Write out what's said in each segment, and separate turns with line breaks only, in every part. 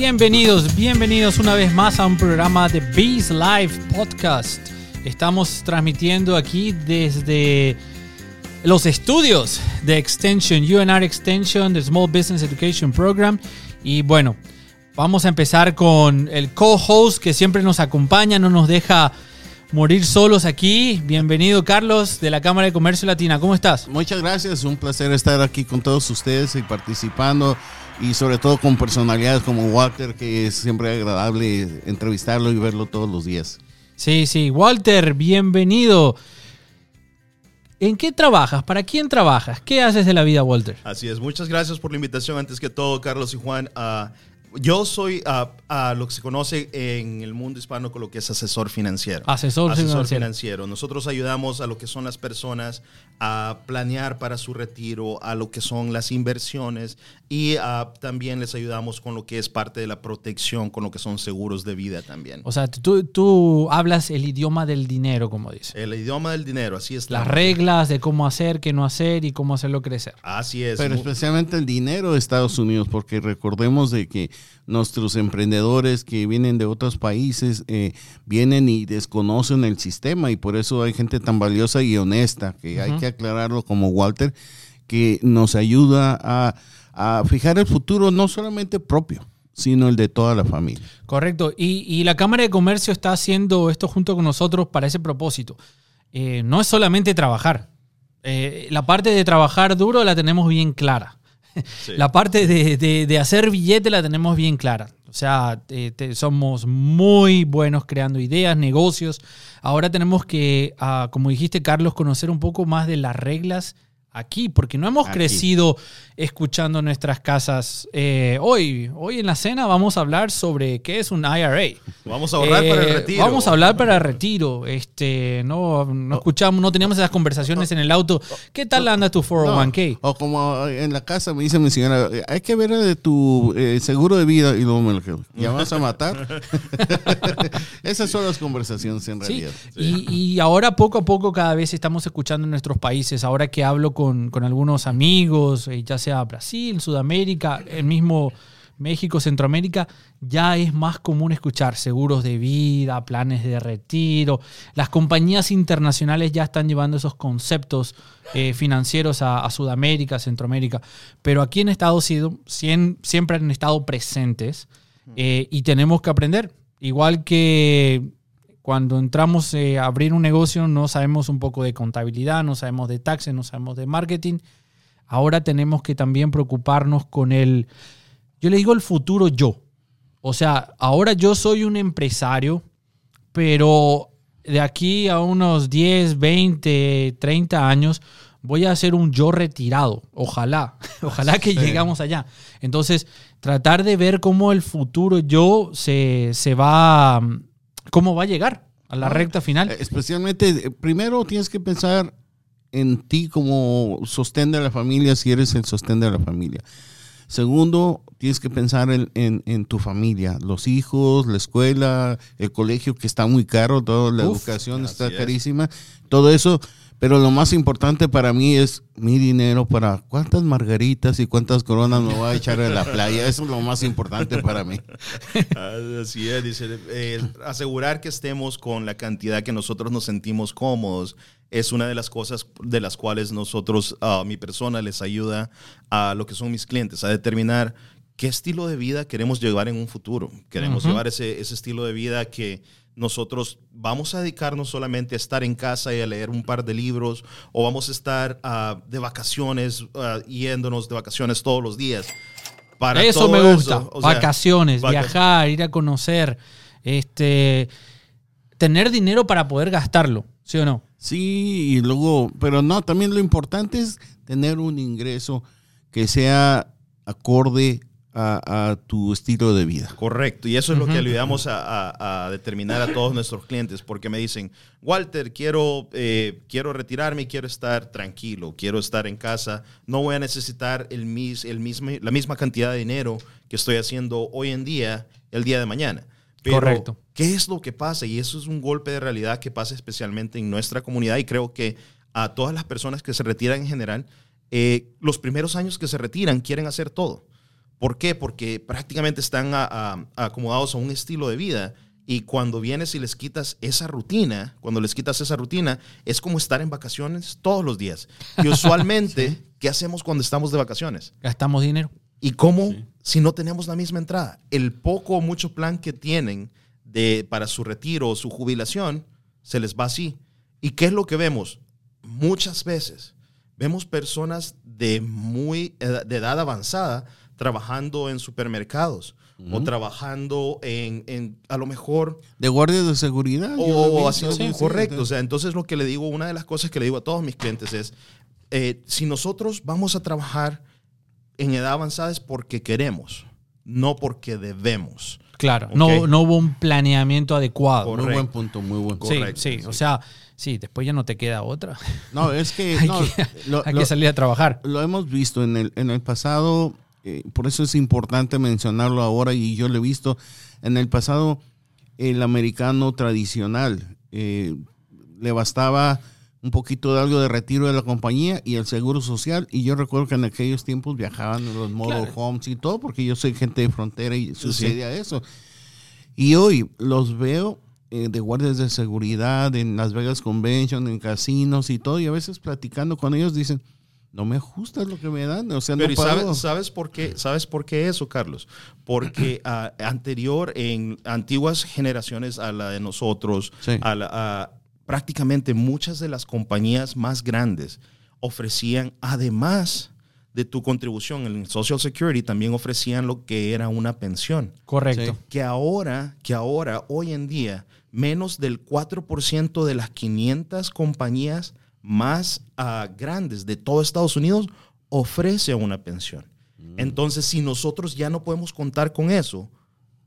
Bienvenidos, bienvenidos una vez más a un programa de Bees Live Podcast. Estamos transmitiendo aquí desde los estudios de Extension, UNR Extension, the Small Business Education Program. Y bueno, vamos a empezar con el co-host que siempre nos acompaña, no nos deja morir solos aquí. Bienvenido Carlos de la Cámara de Comercio Latina. ¿Cómo estás?
Muchas gracias, un placer estar aquí con todos ustedes y participando y sobre todo con personalidades como Walter, que es siempre agradable entrevistarlo y verlo todos los días.
Sí, sí, Walter, bienvenido. ¿En qué trabajas? ¿Para quién trabajas? ¿Qué haces de la vida, Walter?
Así es, muchas gracias por la invitación. Antes que todo, Carlos y Juan, uh, yo soy a, lo que se conoce en el mundo hispano con lo que es asesor financiero.
Asesor,
asesor financiero. Nosotros ayudamos a lo que son las personas a planear para su retiro, a lo que son las inversiones y también les ayudamos con lo que es parte de la protección, con lo que son seguros de vida también.
O sea, tú, tú hablas el idioma del dinero, como dice.
El idioma del dinero, así es.
Las reglas de cómo hacer, qué no hacer y cómo hacerlo crecer.
Así es.
Pero especialmente el dinero de Estados Unidos, porque recordemos de que nuestros emprendedores que vienen de otros países eh, vienen y desconocen el sistema y por eso hay gente tan valiosa y honesta, que hay que aclararlo como Walter, que nos ayuda a, fijar el futuro no solamente propio, sino el de toda la familia.
Correcto. Y, la Cámara de Comercio está haciendo esto junto con nosotros para ese propósito. Eh, no es solamente trabajar. Eh, la parte de trabajar duro la tenemos bien clara. La parte de, hacer billete la tenemos bien clara. O sea, somos muy buenos creando ideas, negocios. Ahora tenemos que, ah, como dijiste, Carlos, conocer un poco más de las reglas aquí, porque no hemos crecido escuchando nuestras casas. Eh, hoy, hoy en la cena vamos a hablar sobre qué es un IRA.
Vamos a ahorrar para el eh, retiro.
Vamos a hablar para el retiro. Este, no, no oh. escuchamos, no teníamos esas conversaciones en el auto. ¿Qué tal anda tu 401k?
o como en la casa me dice mi señora, hay que ver de tu eh, seguro de vida y luego me lo quedo. ¿Ya vas a matar? Esas son las conversaciones en realidad.
Y, y ahora poco a poco cada vez estamos escuchando en nuestros países, ahora que hablo con con, algunos amigos, eh, ya sea Brasil, Sudamérica, el mismo México, Centroamérica, ya es más común escuchar seguros de vida, planes de retiro. Las compañías internacionales ya están llevando esos conceptos eh, financieros a, Sudamérica, Centroamérica. Pero aquí en Estados Unidos siempre han estado presentes eh, y tenemos que aprender. Igual que cuando entramos eh, a abrir un negocio no sabemos un poco de contabilidad, no sabemos de taxes, no sabemos de marketing. Ahora tenemos que también preocuparnos con el, yo le digo el futuro yo. O sea, ahora yo soy un empresario, pero de aquí a unos 10, 20, 30 años voy a ser un yo retirado. Ojalá, ojalá que llegamos allá. Entonces, tratar de ver cómo el futuro yo se, se va cómo va a llegar a la recta final.
Especialmente, eh, primero tienes que pensar en ti como sostén de la familia, si eres el sostén de la familia. Segundo, tienes que pensar en, tu familia, los hijos, la escuela, el colegio que está muy caro, toda la educación está carísima. Todo eso pero lo más importante para mí es mi dinero para cuántas margaritas y cuántas coronas me voy a echar en la playa. Eso es lo más importante para mí.
Así es, dice, eh, asegurar que estemos con la cantidad que nosotros nos sentimos cómodos es una de las cosas de las cuales nosotros, a mi persona, les ayuda a lo que son mis clientes, a determinar qué estilo de vida queremos llevar en un futuro. Queremos llevar ese, ese estilo de vida que nosotros vamos a dedicarnos solamente a estar en casa y a leer un par de libros o vamos a estar ah, de vacaciones, uh, yéndonos de vacaciones todos los días.
Para eso me gusta. vacaciones, viajar, ir a conocer, este, tener dinero para poder gastarlo, ¿sí o no?
Sí, y luego, pero no, también lo importante es tener un ingreso que sea acorde a, tu estilo de vida.
Correcto, y eso es lo que ayudamos a, determinar a todos nuestros clientes, porque me dicen, Walter, quiero, eh, quiero retirarme, quiero estar tranquilo, quiero estar en casa, no voy a necesitar el mis, el mismo, la misma cantidad de dinero que estoy haciendo hoy en día, el día de mañana.
Correcto.
¿Qué es lo que pasa? Y eso es un golpe de realidad que pasa especialmente en nuestra comunidad y creo que a todas las personas que se retiran en general, eh, los primeros años que se retiran quieren hacer todo ¿Por qué? Porque prácticamente están a- a- acomodados a un estilo de vida y cuando vienes y les quitas esa rutina, cuando les quitas esa rutina, es como estar en vacaciones todos los días. Y usualmente, ¿qué hacemos cuando estamos de vacaciones?
Gastamos dinero.
¿Y cómo si no tenemos la misma entrada? El poco o mucho plan que tienen de, para su retiro o su jubilación se les va así. ¿Y qué es lo que vemos? Muchas veces vemos personas de muy de edad avanzada trabajando en supermercados o trabajando en, en, a lo mejor
De guardias de seguridad.
o haciendo
sí,
correcto.
sí.
O sea, entonces lo que le digo, una de las cosas que le digo a todos mis clientes es, eh, si nosotros vamos a trabajar en edad avanzada es porque queremos, no porque debemos.
Claro, no, no hubo un planeamiento adecuado.
Muy buen punto, muy buen punto.
Sí,
correcto,
sí,
sí.
o sea, sí, después ya no te queda otra.
No, es que,
hay
no,
que,
lo,
hay
lo-
que salir a trabajar.
lo hemos visto en el, en el pasado, eh, por eso es importante mencionarlo ahora y yo lo he visto. En el pasado, el americano tradicional, eh, le bastaba un poquito de algo de retiro de la compañía y el seguro social. Y yo recuerdo que en aquellos tiempos viajaban en los motorhomes y todo porque yo soy gente de frontera y sucedía eso. Y hoy los veo eh, de guardias de seguridad en Las Vegas Convention, en casinos y todo, y a veces platicando con ellos dicen, no me ajusta lo que me dan, o sea,
Pero
no
¿y
pago".
sabes, sabes por qué? ¿Sabes por qué eso, Carlos? Porque ah, anterior, en antiguas generaciones a la de nosotros,
Sí.
a la- a- prácticamente muchas de las compañías más grandes ofrecían, además de tu contribución en el Social Security, también ofrecían lo que era una pensión.
Correcto.
Sí.
Que ahora, que ahora, hoy en día, menos del 4% de las 500 compañías más grandes de todo Estados Unidos ofrece una pensión. Entonces, si nosotros ya no podemos contar con eso,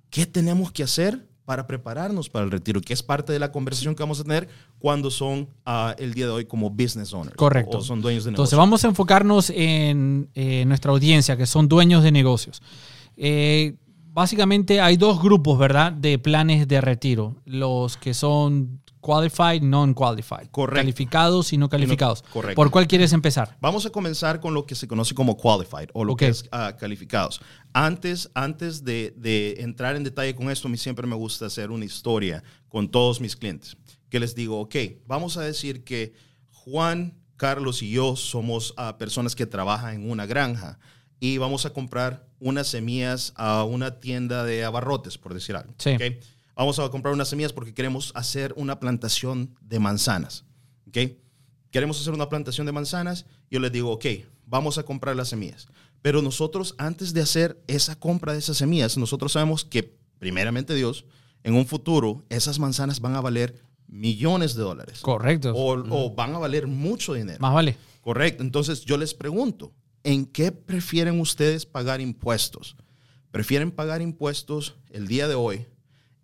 ¿qué tenemos que hacer para prepararnos para el retiro? Que es parte de la conversación que vamos a tener cuando son ah, el día de hoy como business owners.
Correcto.
O son dueños de
Entonces
negocio.
vamos a enfocarnos en eh, nuestra audiencia, que son dueños de negocios. Eh, básicamente hay dos grupos, ¿verdad? De planes de retiro. Los que son qualified, non-qualified.
Correcto.
Calificados y no calificados.
correcto.
¿Por cuál quieres empezar?
Vamos a comenzar con lo que se conoce como qualified o lo
Ok.
que es ah, calificados. Antes, antes de, de entrar en detalle con esto, a mí siempre me gusta hacer una historia con todos mis clientes. Que les digo, ok, vamos a decir que Juan, Carlos y yo somos ah, personas que trabajan en una granja y vamos a comprar unas semillas a una tienda de abarrotes, por decir algo.
Sí.
¿ok? Vamos a comprar unas semillas porque queremos hacer una plantación de manzanas. ¿ok? Queremos hacer una plantación de manzanas. Yo les digo, ok, vamos a comprar las semillas. Pero nosotros, antes de hacer esa compra de esas semillas, nosotros sabemos que, primeramente Dios, en un futuro, esas manzanas van a valer millones de dólares.
Correcto.
O, o van a valer mucho dinero.
Más vale.
Correcto. Entonces yo les pregunto, ¿en qué prefieren ustedes pagar impuestos? ¿Prefieren pagar impuestos el día de hoy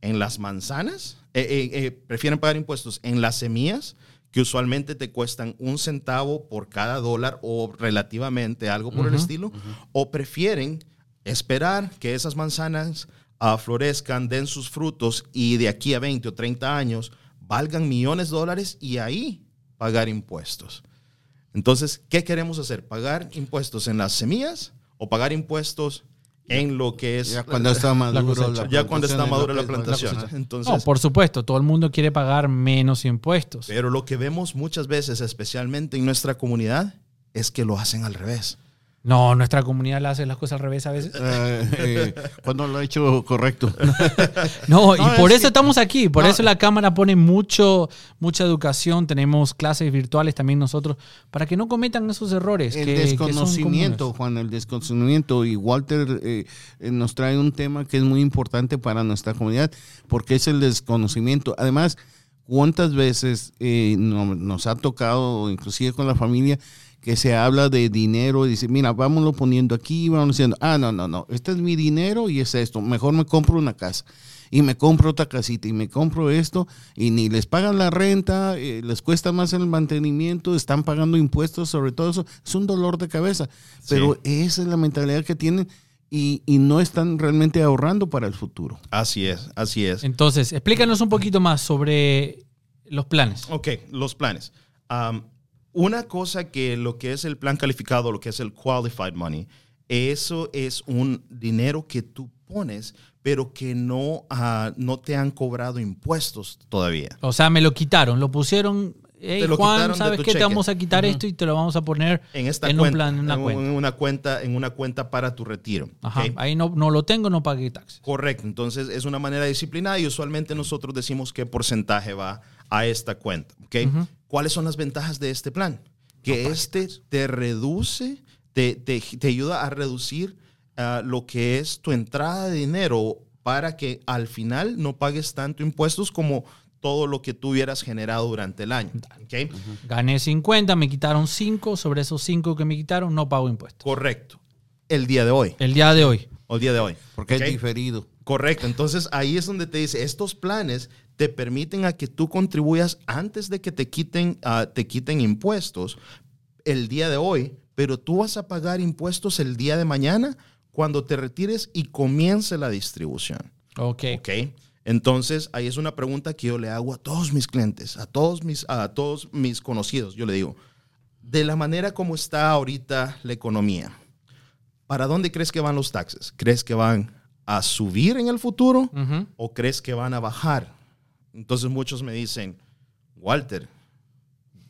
en las manzanas? Eh, eh, eh, ¿Prefieren pagar impuestos en las semillas que usualmente te cuestan un centavo por cada dólar o relativamente algo por el estilo? ¿O prefieren esperar que esas manzanas ah, florezcan, den sus frutos y de aquí a 20 o 30 años valgan millones de dólares y ahí pagar impuestos? Entonces, ¿qué queremos hacer? ¿Pagar impuestos en las semillas o pagar impuestos en lo que es...
Ya cuando está maduro
cosecha.
la
ya cuando está madura la plantación.
cosecha.
Entonces,
No, por supuesto, todo el mundo quiere pagar menos impuestos.
pero lo que vemos muchas veces, especialmente en nuestra comunidad, es que lo hacen al revés.
No, nuestra comunidad le hace las cosas al revés a veces.
Eh, eh, cuando lo ha hecho correcto.
No, y por
es
eso
que-
estamos aquí. Por
no.
eso la Cámara pone mucho, mucha educación. Tenemos clases virtuales también nosotros para que no cometan esos errores.
El
que- que son
desconocimiento. Juan, el desconocimiento. Y Walter eh, nos trae un tema que es muy importante para nuestra comunidad, porque es el desconocimiento. Además, ¿cuántas veces no- nos ha tocado, inclusive con la familia, que se habla de dinero y dice, mira, vámonos poniendo aquí, vamos diciendo, ah, no, no, no, este es mi dinero y es esto, mejor me compro una casa y me compro otra casita y me compro esto y ni les pagan la renta, eh, les cuesta más el mantenimiento, están pagando impuestos sobre todo eso, es un dolor de cabeza, pero esa es la mentalidad que tienen y, y no están realmente ahorrando para el futuro.
Así es, así es.
Entonces, explícanos un poquito más sobre los planes.
Ok, los planes. Una cosa que lo que es el plan calificado, lo que es el qualified money, eso es un dinero que tú pones, pero que no, ah, no te han cobrado impuestos todavía.
O sea, me lo quitaron, lo pusieron. Hey,
Te lo
Juan, ¿sabes qué? Te vamos a quitar esto y te lo vamos a poner
En esta
en
cuenta,
un plan, en una
en
cuenta.
una cuenta, en una cuenta para tu retiro.
Ajá, ahí no, no lo tengo, no pagué taxes.
Correcto, entonces es una manera disciplinada y usualmente nosotros decimos qué porcentaje va a esta cuenta. ¿ok? ¿Cuáles son las ventajas de este plan? Que este te reduce, te, te- te ayuda a reducir ah, lo que es tu entrada de dinero para que al final no pagues tanto impuestos como todo lo que tú hubieras generado durante el año. ¿ok?
Gané 50, me quitaron 5, sobre esos 5 que me quitaron no pago impuestos.
Correcto. El día de hoy.
El día de hoy.
O el día de hoy.
Porque es diferido.
Correcto. Entonces ahí es donde te dice, estos planes te permiten a que tú contribuyas antes de que te quiten, ah, te quiten impuestos el día de hoy, pero tú vas a pagar impuestos el día de mañana cuando te retires y comience la distribución.
Ok.
¿Ok? Entonces, ahí es una pregunta que yo le hago a todos mis clientes, a todos mis, a todos mis conocidos. Yo le digo, de la manera como está ahorita la economía, ¿para dónde crees que van los taxes? ¿Crees que van a subir en el futuro o crees que van a bajar? Entonces muchos me dicen, Walter,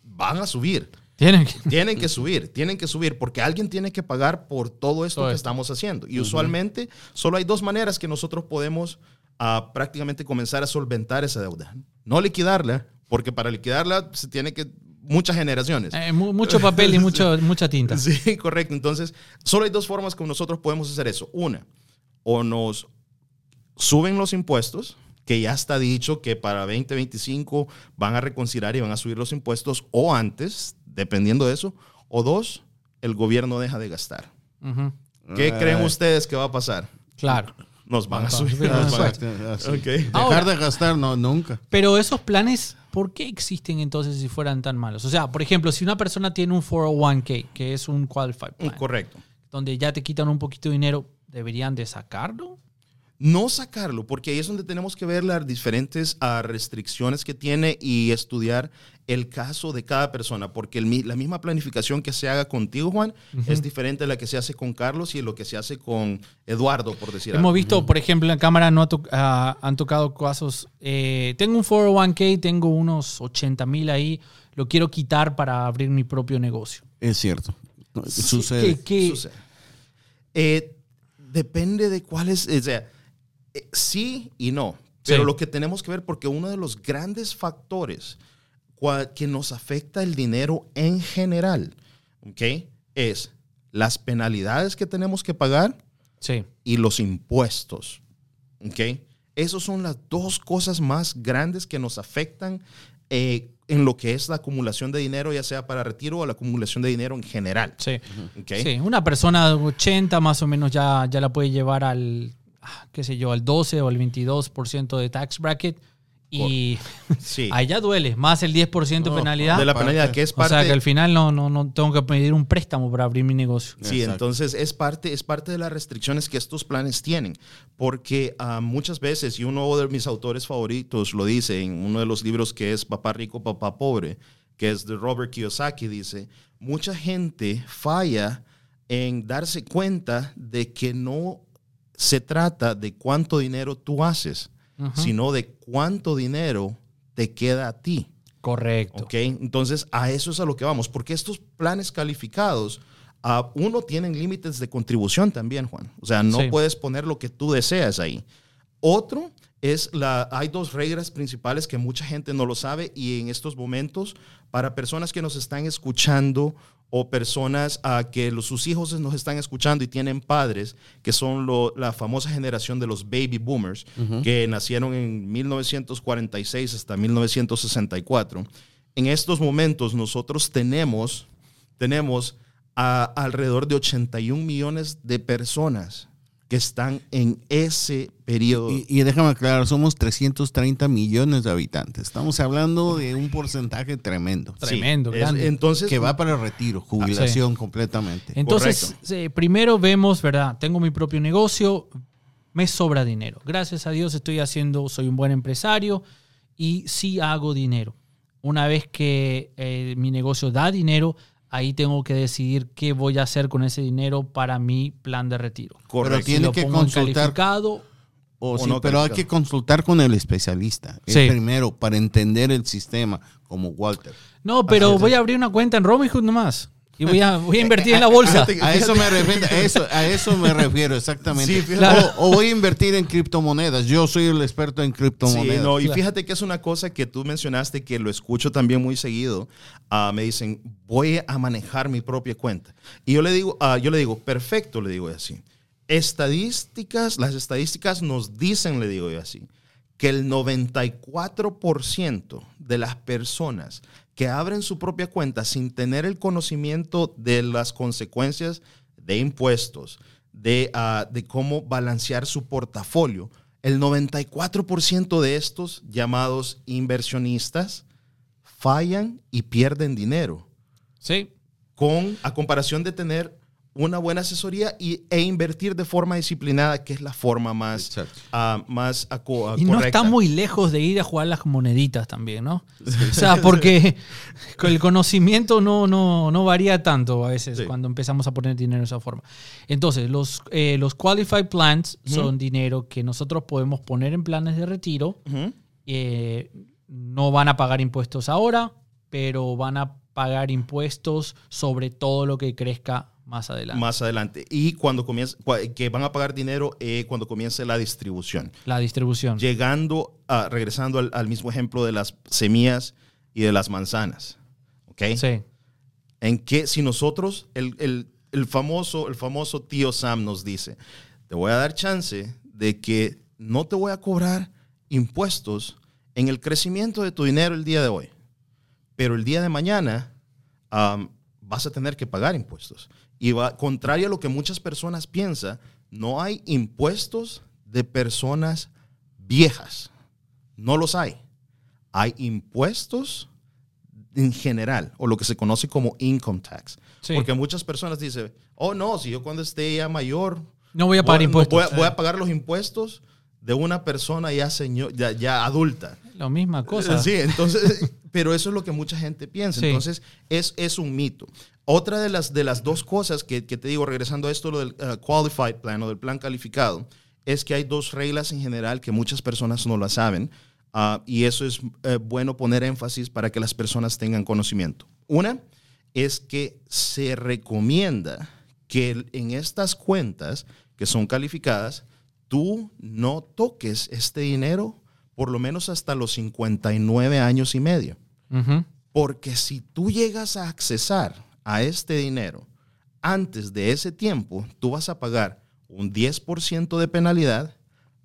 van a subir.
Tienen que-
Tienen que subir, tienen que subir, porque alguien tiene que pagar por todo esto
Todo
que
esto.
estamos haciendo. Y usualmente solo hay dos maneras que nosotros podemos ah, prácticamente comenzar a solventar esa deuda. No liquidarla, porque para liquidarla se tiene que muchas generaciones.
Eh, mu- mucho papel y mucho, mucha tinta.
Sí, correcto. Entonces, solo hay dos formas como nosotros podemos hacer eso. Una, o nos suben los impuestos, que ya está dicho que para 2025 van a reconsiderar y van a subir los impuestos, o antes, dependiendo de eso. O dos, el gobierno deja de gastar. ¿Qué
Ah.
creen ustedes que va a pasar?
Claro.
Nos van a
Van a
subir. nos van a-.
Dejar
Ahora-
de gastar, no, nunca.
Pero esos planes, ¿por qué existen entonces si fueran tan malos? O sea, por ejemplo, si una persona tiene un 401k, que es un qualified plan,
Correcto.
donde ya te quitan un poquito de dinero, ¿deberían de sacarlo?
no sacarlo, porque ahí es donde tenemos que ver las diferentes ah, restricciones que tiene y estudiar el caso de cada persona, porque el la misma planificación que se haga contigo, Juan, es diferente a la que se hace con Carlos y lo que se hace con Eduardo, por decir
Hemos
algo.
visto, por ejemplo, en la cámara no ha to- ah, han tocado casos. eh, tengo un 401k, tengo unos 80 mil ahí, lo quiero quitar para abrir mi propio negocio.
Es cierto.
¿Qué-
Sucede.
qué-
Sucede. Eh, depende de cuál es, o sea, eh, sí y no. Pero
Sí.
lo que tenemos que ver, porque uno de los grandes factores que nos afecta el dinero en general, ¿ok? Es las penalidades que tenemos que pagar
Sí.
y los impuestos, ¿ok? Esas son las dos cosas más grandes que nos afectan eh, en lo que es la acumulación de dinero, ya sea para retiro o la acumulación de dinero en general.
Sí.
¿ok?
Sí, una persona de 80 más o menos ya, ya la puede llevar al, ah, qué sé yo, al 12 o al 22% de tax bracket y
Sí.
ahí ya duele, más el 10% de
No,
penalidad.
de la
Parte.
penalidad, que es
o
parte.
sea que al final no, no, no tengo que pedir un préstamo para abrir mi negocio.
Sí,
Exacto.
entonces es parte, es parte de las restricciones que estos planes tienen, porque ah, muchas veces, y uno de mis autores favoritos lo dice en uno de los libros que es Papá Rico, Papá Pobre, que es de Robert Kiyosaki, dice, mucha gente falla en darse cuenta de que no se trata de cuánto dinero tú haces, Sino de cuánto dinero te queda a ti.
Correcto.
¿Ok? Entonces, a eso es a lo que vamos, porque estos planes calificados, ah, uno, tienen límites de contribución también, Juan. O sea, no
Sí.
puedes poner lo que tú deseas ahí. Otro es la, hay dos reglas principales que mucha gente no lo sabe y en estos momentos, para personas que nos están escuchando o personas a que los, sus hijos nos están escuchando y tienen padres, que son lo- la famosa generación de los baby boomers, que nacieron en 1946 hasta 1964. En estos momentos nosotros tenemos, tenemos a alrededor de 81 millones de personas que están en ese periodo.
Y, y déjame aclarar, somos 330 millones de habitantes. Estamos hablando de un porcentaje tremendo.
Sí,
Tremendo,
es- entonces,
Que va para el retiro, jubilación completamente.
Entonces, primero vemos, ¿verdad? Tengo mi propio negocio, me sobra dinero. Gracias a Dios estoy haciendo, soy un buen empresario y sí hago dinero. Una vez que eh, mi negocio da dinero, ahí tengo que decidir qué voy a hacer con ese dinero para mi plan de retiro.
Correcto. Pero tiene
lo
que consultar. O
O
sí,
no
pero hay que consultar con el especialista. el
Sí.
primero, para entender el sistema, como Walter.
No, pero voy a abrir una cuenta en Robinhood nomás. Y voy a, voy a invertir en la bolsa.
A eso me refiero, a eso, a eso me refiero exactamente.
Sí,
o, o voy a invertir en criptomonedas. Yo soy el experto en criptomonedas.
Sí, no, y
Claro.
fíjate que es una cosa que tú mencionaste que lo escucho también muy seguido. Ah, me dicen, voy a manejar mi propia cuenta. Y yo le digo, ah, yo le digo, perfecto, le digo así. Estadísticas, las estadísticas nos dicen, le digo yo así, que el 94% de las personas que abren su propia cuenta sin tener el conocimiento de las consecuencias de impuestos, de, ah, de cómo balancear su portafolio, el 94% de estos llamados inversionistas fallan y pierden dinero
Sí.
con a comparación de tener una buena asesoría y, e invertir de forma disciplinada, que es la forma más, ah, más aco-
Y no
correcta.
está muy lejos de ir a jugar las moneditas también, ¿no? O sea, porque el conocimiento no, no, no varía tanto a veces
Sí.
cuando empezamos a poner dinero de esa forma. Entonces, los, eh, los qualified plans son dinero que nosotros podemos poner en planes de retiro. Eh, no van a pagar impuestos ahora, pero van a pagar impuestos sobre todo lo que crezca más adelante.
más adelante. Y cuando comience, que van a pagar dinero eh, cuando comience la distribución.
La distribución.
Llegando, a, regresando al, al mismo ejemplo de las semillas y de las manzanas. ¿Ok?
Sí.
En que si nosotros, el, el- el famoso, el famoso tío Sam nos dice, te voy a dar chance de que no te voy a cobrar impuestos en el crecimiento de tu dinero el día de hoy, pero el día de mañana vas a tener que pagar impuestos. Y va, contrario a lo que muchas personas piensan, no hay impuestos de personas viejas. No los hay. Hay impuestos en general, o lo que se conoce como income tax.
Sí.
Porque muchas personas dicen, oh no, si yo cuando esté ya mayor,
No voy a pagar
voy,
impuestos.
voy a, voy a pagar los impuestos de una persona ya, señor, ya, ya adulta.
La misma cosa.
Sí, entonces, pero eso es lo que mucha gente piensa.
Sí.
Entonces, es, es un mito. Otra de las, de las dos cosas que, que te digo, regresando a esto, lo del uh, qualified plan o del plan calificado, es que hay dos reglas en general que muchas personas no las saben. ah, y eso es eh, bueno poner énfasis para que las personas tengan conocimiento. Una es que se recomienda que en estas cuentas que son calificadas, tú no toques este dinero por lo menos hasta los 59 años y medio. Porque si tú llegas a accesar a este dinero antes de ese tiempo, tú vas a pagar un 10% de penalidad,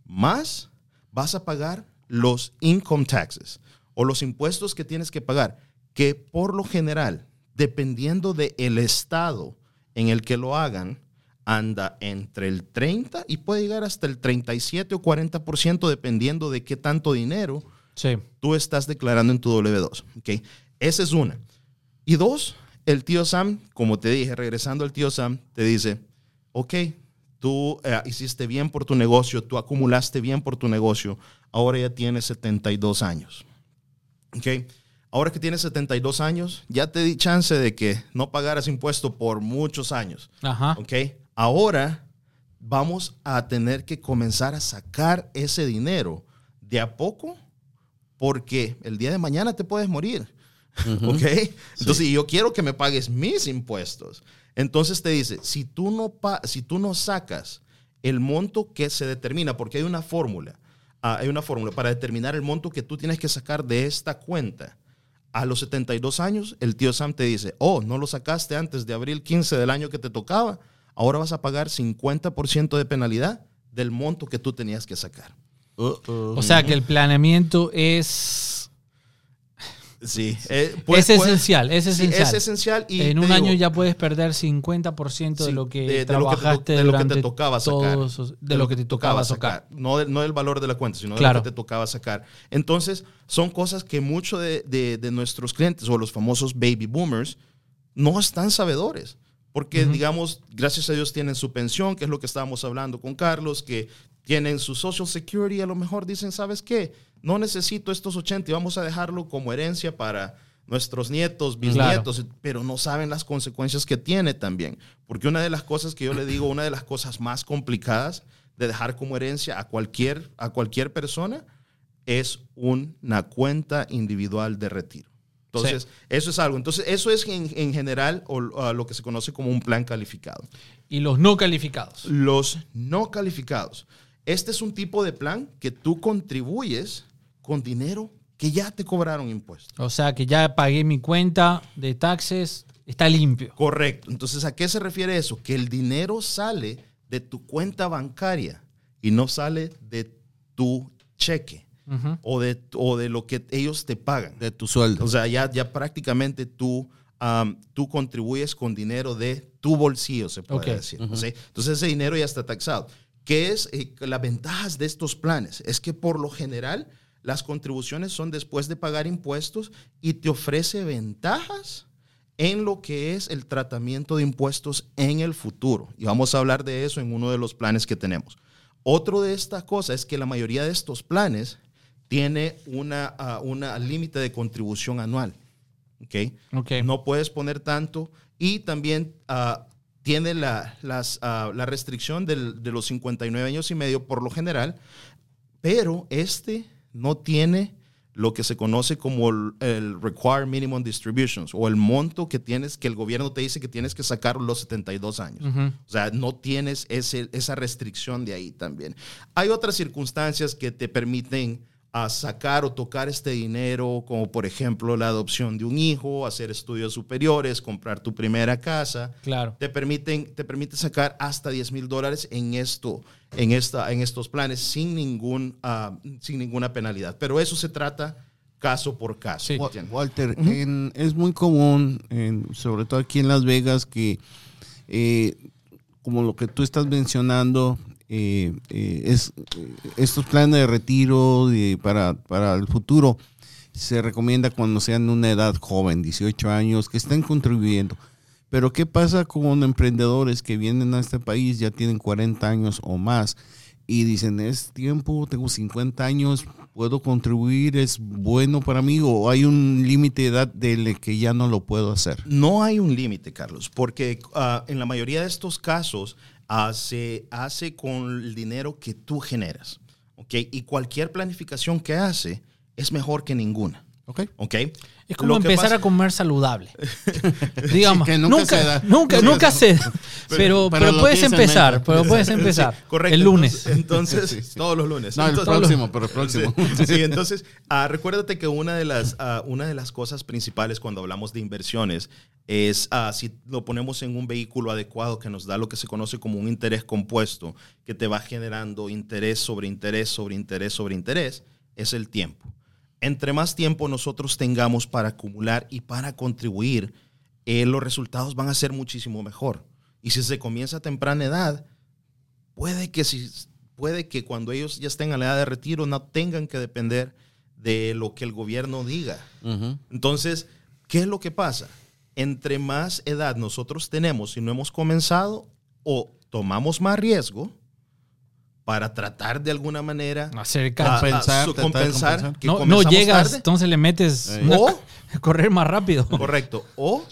más vas a pagar los income taxes o los impuestos que tienes que pagar, que por lo general, dependiendo del el estado en el que lo hagan, anda entre el 30 y puede llegar hasta el 37 o 40% dependiendo de qué tanto dinero
Sí.
tú estás declarando en tu W2. ¿ok? Esa es una. Y dos, el tío Sam, como te dije, regresando al tío Sam, te dice, ok, tú eh, hiciste bien por tu negocio, tú acumulaste bien por tu negocio, ahora ya tienes 72 años. ¿ok? Ahora que tienes 72 años, ya te di chance de que no pagaras impuesto por muchos años.
Ajá.
¿ok? Ahora vamos a tener que comenzar a sacar ese dinero de a poco porque el día de mañana te puedes morir. ¿Ok? Entonces, yo quiero que me pagues mis impuestos. Entonces te dice, si tú no, si tú no sacas el monto que se determina, porque hay una fórmula, ah, hay una fórmula para determinar el monto que tú tienes que sacar de esta cuenta. A los 72 años, el tío Sam te dice, oh, no lo sacaste antes de abril 15 del año que te tocaba, ahora vas a pagar 50% de penalidad del monto que tú tenías que sacar.
O sea que el planeamiento es,
Sí, eh, pues-
es
pues-
esencial, es
sí,
esencial.
es esencial. Y
en un
digo,
año ya puedes perder 50% de
Sí,
lo que
de- de lo que te to-
trabajaste
de lo que te tocaba sacar.
todos de lo que te tocaba sacar.
No, de- no del valor de la cuenta, sino
Claro.
de lo que te tocaba sacar. Entonces, son cosas que muchos de, de- de nuestros clientes o los famosos baby boomers no están sabedores. Porque, digamos, gracias a Dios tienen su pensión, que es lo que estábamos hablando con Carlos, que tienen su Social Security, a lo mejor dicen, ¿sabes qué? No necesito estos 80 y vamos a dejarlo como herencia para nuestros nietos, bisnietos, pero no saben las consecuencias que tiene también. Porque una de las cosas que yo le digo, una de las cosas más complicadas de dejar como herencia a cualquier, a cualquier persona es una cuenta individual de retiro. Entonces, eso es algo. Entonces, eso es en, general lo que se conoce como un plan calificado.
¿Y los no calificados?
Los no calificados. Este es un tipo de plan que tú contribuyes con dinero que ya te cobraron impuestos.
O sea, que ya pagué mi cuenta de taxes, está limpio.
Correcto. Entonces, ¿a qué se refiere eso? Que el dinero sale de tu cuenta bancaria y no sale de tu cheque o, de, o de lo que ellos te pagan.
De tu sueldo.
O sea, ya, ya prácticamente tú, tú contribuyes con dinero de tu bolsillo, se puede decir. Entonces ese dinero ya está taxado. ¿Qué es eh, las ventajas de estos planes? Es que por lo general las contribuciones son después de pagar impuestos y te ofrece ventajas en lo que es el tratamiento de impuestos en el futuro. Y vamos a hablar de eso en uno de los planes que tenemos. Otro de estas cosas es que la mayoría de estos planes tiene una, uh, una límite de contribución anual. ¿okay?
Okay.
No puedes poner tanto y también uh, tiene la, las, uh, la restricción del, de los 59 años y medio por lo general, pero este no tiene lo que se conoce como el, el, Required Minimum Distributions o el monto que tienes, que el gobierno te dice que tienes que sacar los 72 años. O sea, no tienes ese, esa restricción de ahí también. Hay otras circunstancias que te permiten a sacar o tocar este dinero, como por ejemplo la adopción de un hijo, hacer estudios superiores, comprar tu primera casa.
Claro.
Te permiten, te permite sacar hasta 10 mil dólares en esto, en esta, en estos planes sin ningún, uh, sin ninguna penalidad. Pero eso se trata caso por caso.
Sí. Walter, en, es muy común, en, sobre todo aquí en Las Vegas, que eh, como lo que tú estás mencionando, eh, eh, es, estos planes de retiro para, para el futuro se recomienda cuando sean una edad joven, 18 años, que estén contribuyendo. Pero ¿qué pasa con emprendedores que vienen a este país, ya tienen 40 años o más y dicen, es tiempo, tengo 50 años, puedo contribuir, es bueno para mí o hay un límite de edad del que ya no lo puedo hacer?
No hay un límite, Carlos, porque uh, en la mayoría de estos casos se hace con el dinero que tú generas. ¿okay? Y cualquier planificación que hace es mejor que ninguna.
Okay.
Okay.
Es como empezar a comer saludable. Digamos,
que nunca, nunca, se da.
Nunca, nunca se da. Pero, pero, puedes empezar, pero puedes empezar.
correcto.
El lunes.
Entonces, todos los lunes.
No, el próximo, pero el próximo.
Sí, entonces, uh, recuérdate que una de, las, uh, una de las cosas principales cuando hablamos de inversiones es uh, si lo ponemos en un vehículo adecuado que nos da lo que se conoce como un interés compuesto, que te va generando interés sobre interés sobre interés sobre interés, es el tiempo entre más tiempo nosotros tengamos para acumular y para contribuir, eh, los resultados van a ser muchísimo mejor. Y si se comienza a temprana edad, puede que, si, puede que cuando ellos ya estén a la edad de retiro no tengan que depender de lo que el gobierno diga. Entonces, ¿qué es lo que pasa? Entre más edad nosotros tenemos y no hemos comenzado, o tomamos más riesgo, para tratar de alguna manera
Acercar,
compensar,
compensar,
que no, no llegas, entonces le metes o correr más rápido.
Correcto, o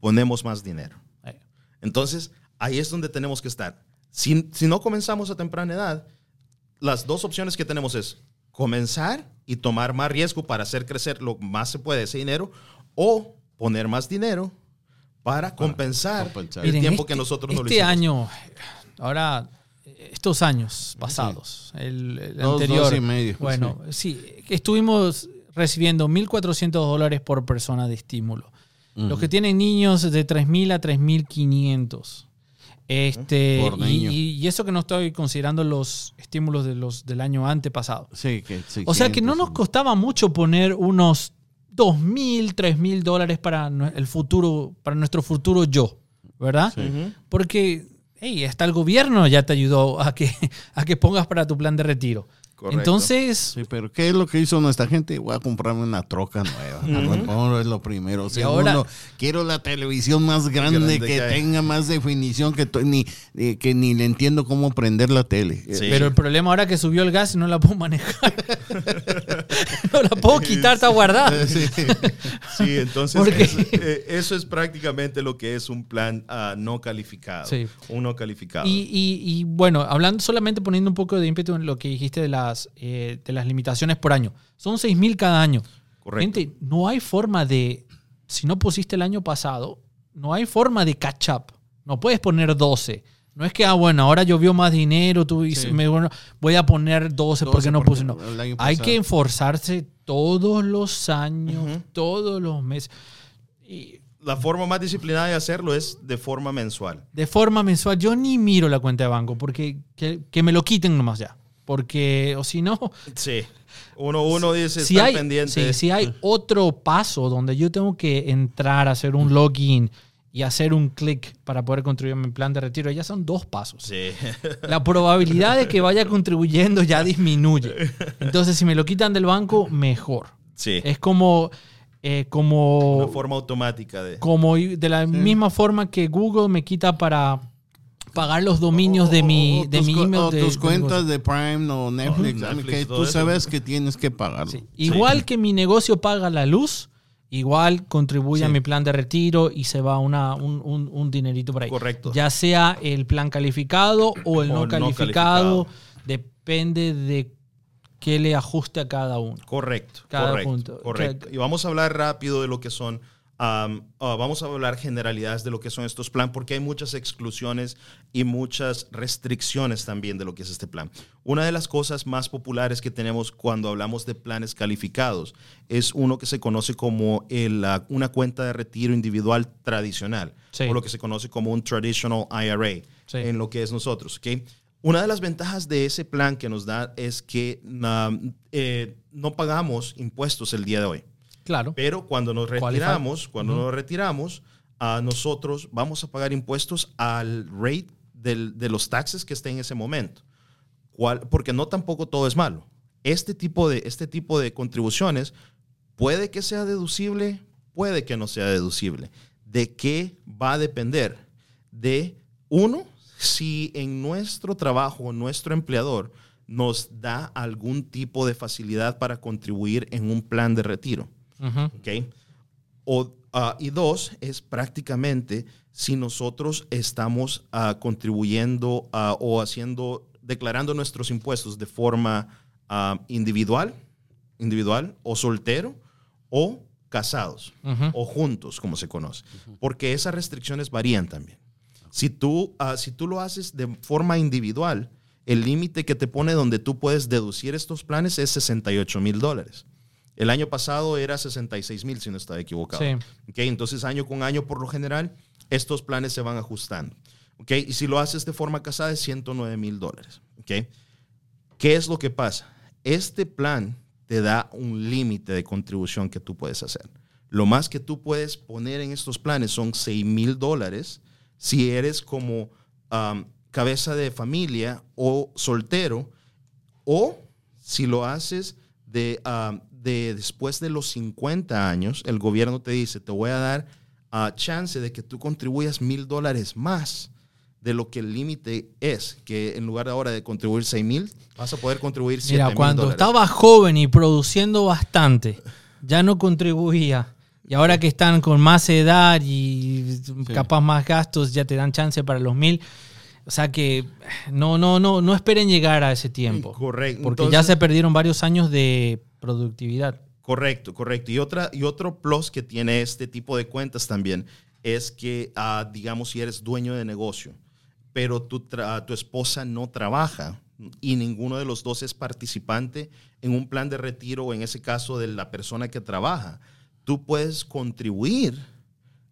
ponemos más dinero. Entonces, ahí es donde tenemos que estar. Si, si no comenzamos a temprana edad, las dos opciones que tenemos es comenzar y tomar más riesgo para hacer crecer lo más se puede ese dinero o poner más dinero para compensar, el tiempo que
este,
nosotros no
lo Este año, ahora estos años pasados, el, anterior.
y medio.
Bueno, sí. estuvimos recibiendo 1.400 dólares por persona de estímulo. Los que tienen niños de 3.000 a 3.500. Este, y, eso que no estoy considerando los estímulos de los del año antepasado.
Sí, que,
o sea que no nos costaba mucho poner unos 2.000, 3.000 dólares para el futuro, para nuestro futuro yo, ¿verdad? Porque hey, hasta el gobierno ya te ayudó a que, a que pongas para tu plan de retiro. Entonces.
Sí, pero ¿qué es lo que hizo nuestra gente? Voy a comprarme una troca nueva. es lo primero. Segundo, quiero la televisión más grande, que, tenga más definición, que, ni, eh, que ni le entiendo cómo prender la tele.
Pero el problema ahora que subió el gas no la puedo manejar. no la puedo quitar, está guardada.
Sí, Sí, entonces
Porque-
eso, eh, eso es prácticamente lo que es un plan ah, no calificado.
Sí.
Un no calificado.
Y, y- y, bueno, hablando solamente poniendo un poco de ímpetu en lo que dijiste de las, eh, de las limitaciones por año. Son 6.000 cada año.
Correcto.
Gente, no hay forma de, si no pusiste el año pasado, no hay forma de catch up. No puedes poner 12. No es que, ah, bueno, ahora llovió más dinero, tú
Sí.
me- bueno, voy a poner 12, porque
12
no puse. No. Hay que esforzarse todos los años, todos los meses. Y
La forma más disciplinada de hacerlo es de forma mensual.
de forma mensual, yo ni miro la cuenta de banco, porque que, que me lo quiten nomás ya. Porque, o si no,
Sí. Uno, uno dice,
si
estar
hay,
pendiente.
sí, si hay otro paso donde yo tengo que entrar, hacer un login y hacer un clic para poder contribuir a mi plan de retiro, ya son dos pasos.
Sí.
La probabilidad de que vaya contribuyendo ya disminuye. Entonces, si me lo quitan del banco, mejor.
Sí.
Es como, eh, como,
Una forma automática de...
como de la misma forma que Google me quita para pagar los dominios de mi, de
tus
mi email.
o
de-
tus
de
cuentas de Prime o Netflix,
Netflix,
que tú
eso.
sabes que tienes que pagarlo.
Sí. Igual que mi negocio paga la luz, igual contribuye a mi plan de retiro y se va una, un, un- un dinerito por ahí.
Correcto.
Ya sea el plan calificado o el
O
no, calificado, depende de qué le ajuste a cada uno.
Correcto,
Cada
correcto,
punto.
correcto. Y vamos a hablar rápido de lo que son, ah, vamos a hablar generalidades de lo que son estos planes, porque hay muchas exclusiones y muchas restricciones también de lo que es este plan. Una de las cosas más populares que tenemos cuando hablamos de planes calificados es uno que se conoce como el, una cuenta de retiro individual tradicional,
Sí.
o lo que se conoce como un traditional IRA,
Sí.
en lo que es nosotros, ¿ok? Una de las ventajas de ese plan que nos da es que um, eh, no pagamos impuestos el día de hoy.
Claro.
Pero cuando nos retiramos, cuando nos retiramos, a nosotros vamos a pagar impuestos al rate del- de los taxes que esté en ese momento. ¿Cuál? Porque no tampoco todo es malo. Este tipo, de, este tipo de contribuciones puede que sea deducible, puede que no sea deducible. ¿De qué va a depender? De, uno, si en nuestro trabajo, nuestro empleador nos da algún tipo de facilidad para contribuir en un plan de retiro.
Ujú.
¿ok? O, ah, y dos, es prácticamente si nosotros estamos ah, contribuyendo ah, o haciendo, declarando nuestros impuestos de forma individual, individual o soltero o casados o juntos, como se conoce, porque esas restricciones varían también. Si tú, si tú lo haces de forma individual, el límite que te pone donde tú puedes deducir estos planes es 68 mil dólares. El año pasado era 66 mil, si no estaba equivocado.
Sí.
Ok, Entonces, año con año, por lo general, estos planes se van ajustando. Ok, Y si lo haces de forma casada, es 109 mil dólares. Ok, ¿Qué es lo que pasa? Este plan te da un límite de contribución que tú puedes hacer. Lo más que tú puedes poner en estos planes son 6 mil dólares si eres como um, cabeza de familia o soltero o si lo haces de, um, de después de los 50 años, el gobierno te dice, te voy a dar uh, chance de que tú contribuyas mil dólares más de lo que el límite es, que en lugar de ahora de contribuir 6 mil, vas a poder contribuir 7
Mira,
mil
cuando
dólares.
estaba joven y produciendo bastante, ya no contribuía. Y ahora que están con más edad y capaz más gastos, ya te dan chance para los mil. O sea que no, no, no, no esperen llegar a ese tiempo.
Correcto.
Porque ya se perdieron varios años de productividad.
Correcto, correcto. Y, otra, y otro plus que tiene este tipo de cuentas también es que, ah, digamos, si eres dueño de negocio, pero tu, tu esposa no trabaja y ninguno de los dos es participante en un plan de retiro o en ese caso de la persona que trabaja, tú puedes contribuir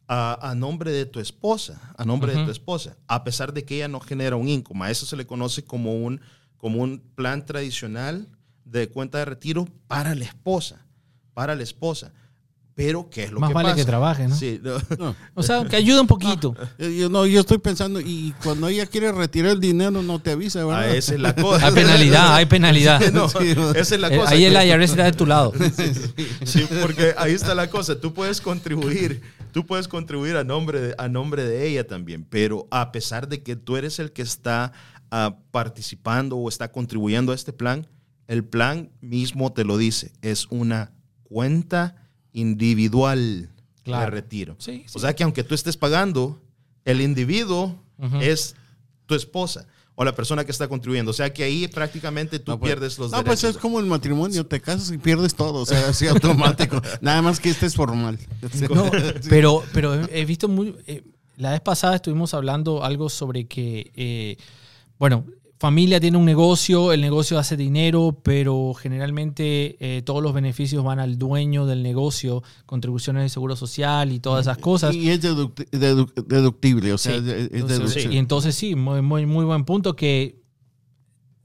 a, a nombre de tu esposa, a nombre de tu esposa, a pesar de que ella no genera un income. A eso se le conoce como un, como un plan tradicional de cuenta de retiro para la esposa, para la esposa. Pero, ¿qué es lo
Más
que
vale
pasa?
que trabaje, ¿no?
Sí, no.
No.
O sea, que ayude un poquito.
Yo, yo- no, yo estoy pensando, y cuando ella quiere retirar el dinero, no te avisa, ¿verdad?
Ah, esa es la cosa.
Hay penalidad, hay penalidad.
No,
Sí, no.
esa es la
Eh,
cosa.
Ahí el IRS está de tu lado.
Sí, porque ahí está la cosa. Tú puedes contribuir, tú puedes contribuir a nombre de, a nombre de ella también, pero a pesar de que tú eres el que está ah, participando o está contribuyendo a este plan, El plan mismo te lo dice, es una cuenta individual de retiro.
Sí, sí.
O sea que aunque tú estés pagando, el individuo es tu esposa o la persona que está contribuyendo. O sea que ahí prácticamente tú
No, pues-
pierdes los
No, pues
derechos.
es como el matrimonio, te casas y pierdes todo, o sea, así automático. Nada más que este es formal.
No, pero, pero he he visto muy. eh, la vez pasada estuvimos hablando algo sobre que, eh, bueno, familia tiene un negocio, el negocio hace dinero, pero generalmente eh, todos los beneficios van al dueño del negocio, contribuciones de seguro social y todas esas cosas.
Y es deducti- dedu- deductible, o sea,
Sí.
es- es
Entonces,
deducción.
Y entonces sí, muy, muy, muy buen punto que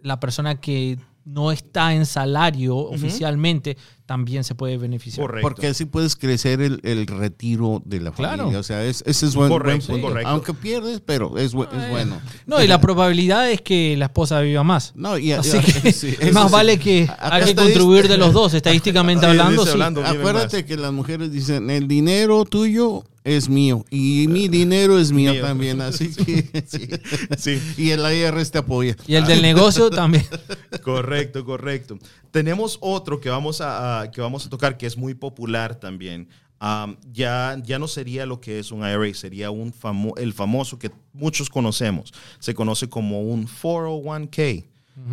la persona que no está en salario oficialmente también se puede beneficiar.
Correcto.
Porque así puedes crecer el, el retiro de la
Claro.
familia. O sea, es, ese es buen,
Correcto,
buen punto.
correcto.
Aunque pierdes, pero es, bu- es bueno.
No, y la probabilidad es que la esposa viva más.
No, y,
Así
y-
que
sí,
más
sí.
vale que
Acá
hay que contribuir de los dos, estadísticamente hablando. sí.
hablando. viven
Acuérdate
más.
que las mujeres dicen, el dinero tuyo es mío y mi dinero es mío,
Mío.
también, así que sí.
Sí.
Y el IRS te apoya.
Y el del negocio también.
Correcto, correcto. Tenemos otro que vamos a, a- que vamos a tocar que es muy popular también. Am, ya, ya no sería lo que es un IRA, sería un famo- el famoso que muchos conocemos. Se conoce como un 401k.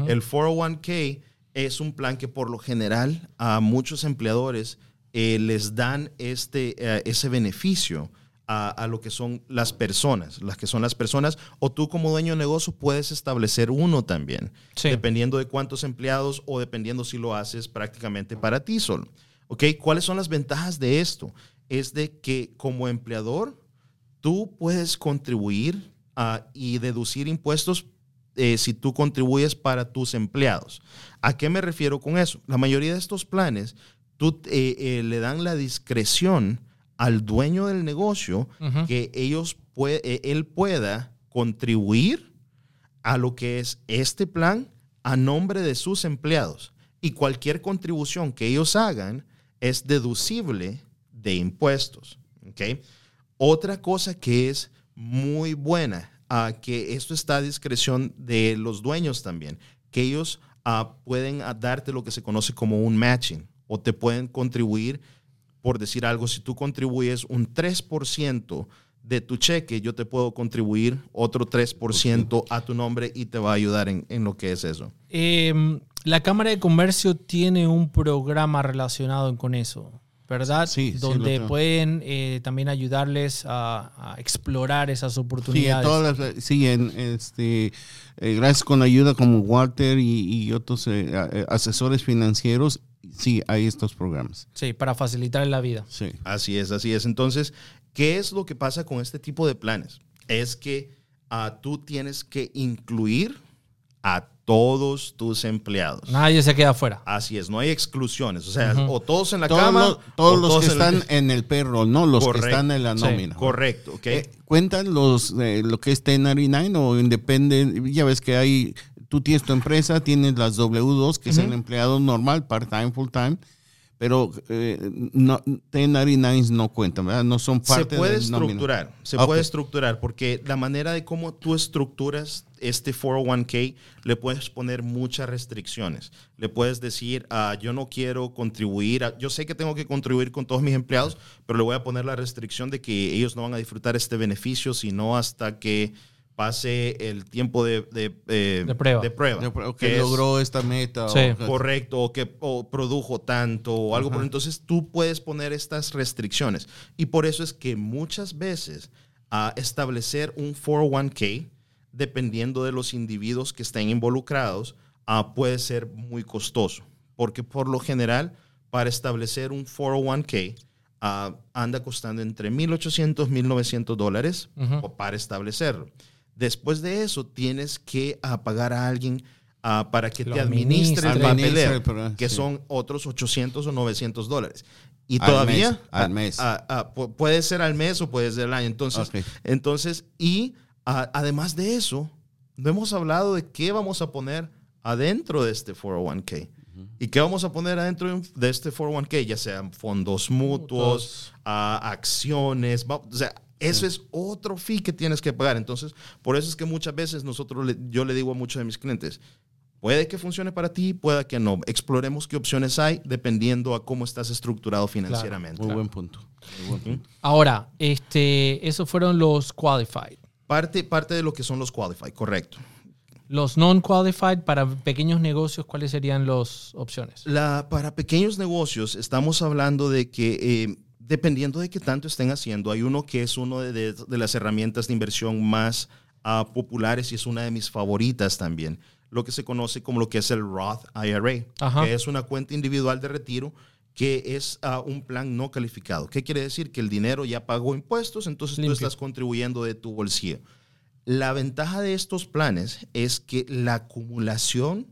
El 401k es un plan que por lo general a muchos empleadores eh, les dan este, eh, ese beneficio a, a lo que son las personas, las que son las personas, o tú como dueño de negocio puedes establecer uno también,
Sí.
dependiendo de cuántos empleados o dependiendo si lo haces prácticamente para ti solo. ¿Ok? ¿Cuáles son las ventajas de esto? Es de que como empleador, tú puedes contribuir ah, y deducir impuestos eh, si tú contribuyes para tus empleados. ¿A qué me refiero con eso? La mayoría de estos planes, tú eh, eh, le dan la discreción al dueño del negocio que ellos eh, él pueda contribuir a lo que es este plan a nombre de sus empleados. Y cualquier contribución que ellos hagan es deducible de impuestos. ¿ok? Otra cosa que es muy buena, ah, que esto está a discreción de los dueños también, que ellos ah, pueden ah, darte lo que se conoce como un matching o te pueden contribuir, por decir algo, si tú contribuyes un 3% de tu cheque, yo te puedo contribuir otro 3% a tu nombre y te va a ayudar en, en lo que es eso.
Eh, la Cámara de Comercio tiene un programa relacionado con eso, ¿verdad?
Sí,
Donde pueden eh, también ayudarles a, a explorar esas
Sí, en
oportunidades.
todas las- sí, en, este, eh, gracias con la ayuda como Walter y, y otros eh, eh, asesores financieros, sí, hay estos programas.
Sí, para facilitar la vida.
Sí.
Así es, así es. Entonces, ¿qué es lo que pasa con este tipo de planes? Es que ah, tú tienes que incluir a todos tus empleados.
Nadie se queda afuera.
Así es, no hay exclusiones. O sea, o todos en la
Todos,
cama.
los, todos
o
los que
en el-
están en el payroll, no los
Correcto.
que están en la
Sí,
nómina.
Correcto, ¿ok?
Eh, ¿Cuentan los, eh, lo que es 1099 o independiente? Ya ves que hay, tú tienes tu empresa, tienes las W2, que es el empleado normal, part-time, full-time, pero eh, no, 1099s no cuentan, ¿verdad? No son
se
parte
puede
del nómina.
estructurar, se puede estructurar, porque la manera de cómo tú estructuras este 401k, le puedes poner muchas restricciones. Le puedes decir, ah, yo no quiero contribuir, a- yo sé que tengo que contribuir con todos mis empleados, pero le voy a poner la restricción de que ellos no van a disfrutar este beneficio, sino hasta que pase el tiempo de, de, eh,
De prueba.
De prueba que es-
logró esta meta. o-
Sí.
correcto o que o produjo tanto o algo por entonces tú puedes poner estas restricciones y por eso es que muchas veces a establecer un 401k dependiendo de los individuos que estén involucrados ah, puede ser muy costoso porque por lo general para establecer un 401k ah, anda costando entre 1.800 1.900 dólares o para establecerlo. Después de eso, tienes que pagar a alguien ah, para que
Lo
te administre el papeleo, que son otros 800 o 900 dólares. Y
Al
todavía
mes, al
ah,
mes.
ah, pu- puede ser al mes o puede ser al año. Entonces, entonces y además de eso, no hemos hablado de qué vamos a poner adentro de este 401k. ¿Y qué vamos a poner adentro de este 401k? Ya sean fondos mutuos, ah, acciones, va- o sea, eso es otro fee que tienes que pagar. Entonces, por eso es que muchas veces nosotros, le- yo le digo a muchos de mis clientes, Puede que funcione para ti, puede que no. Exploremos qué opciones hay dependiendo a cómo estás estructurado financieramente.
Muy buen punto. Muy buen punto.
Ahora, este, esos fueron los qualified.
Parte, parte de lo que son los qualified, correcto.
Los non-qualified para pequeños negocios, ¿cuáles serían las opciones?
La, para pequeños negocios estamos hablando de que eh, dependiendo de qué tanto estén haciendo, hay uno que es uno de, de- de las herramientas de inversión más ah, populares y es una de mis favoritas también, lo que se conoce como lo que es el Roth IRA,
Ajá.
que es una cuenta individual de retiro que es ah, un plan no calificado. ¿Qué quiere decir? Que el dinero ya pagó impuestos, entonces tú estás contribuyendo de tu bolsillo. La ventaja de estos planes es que la acumulación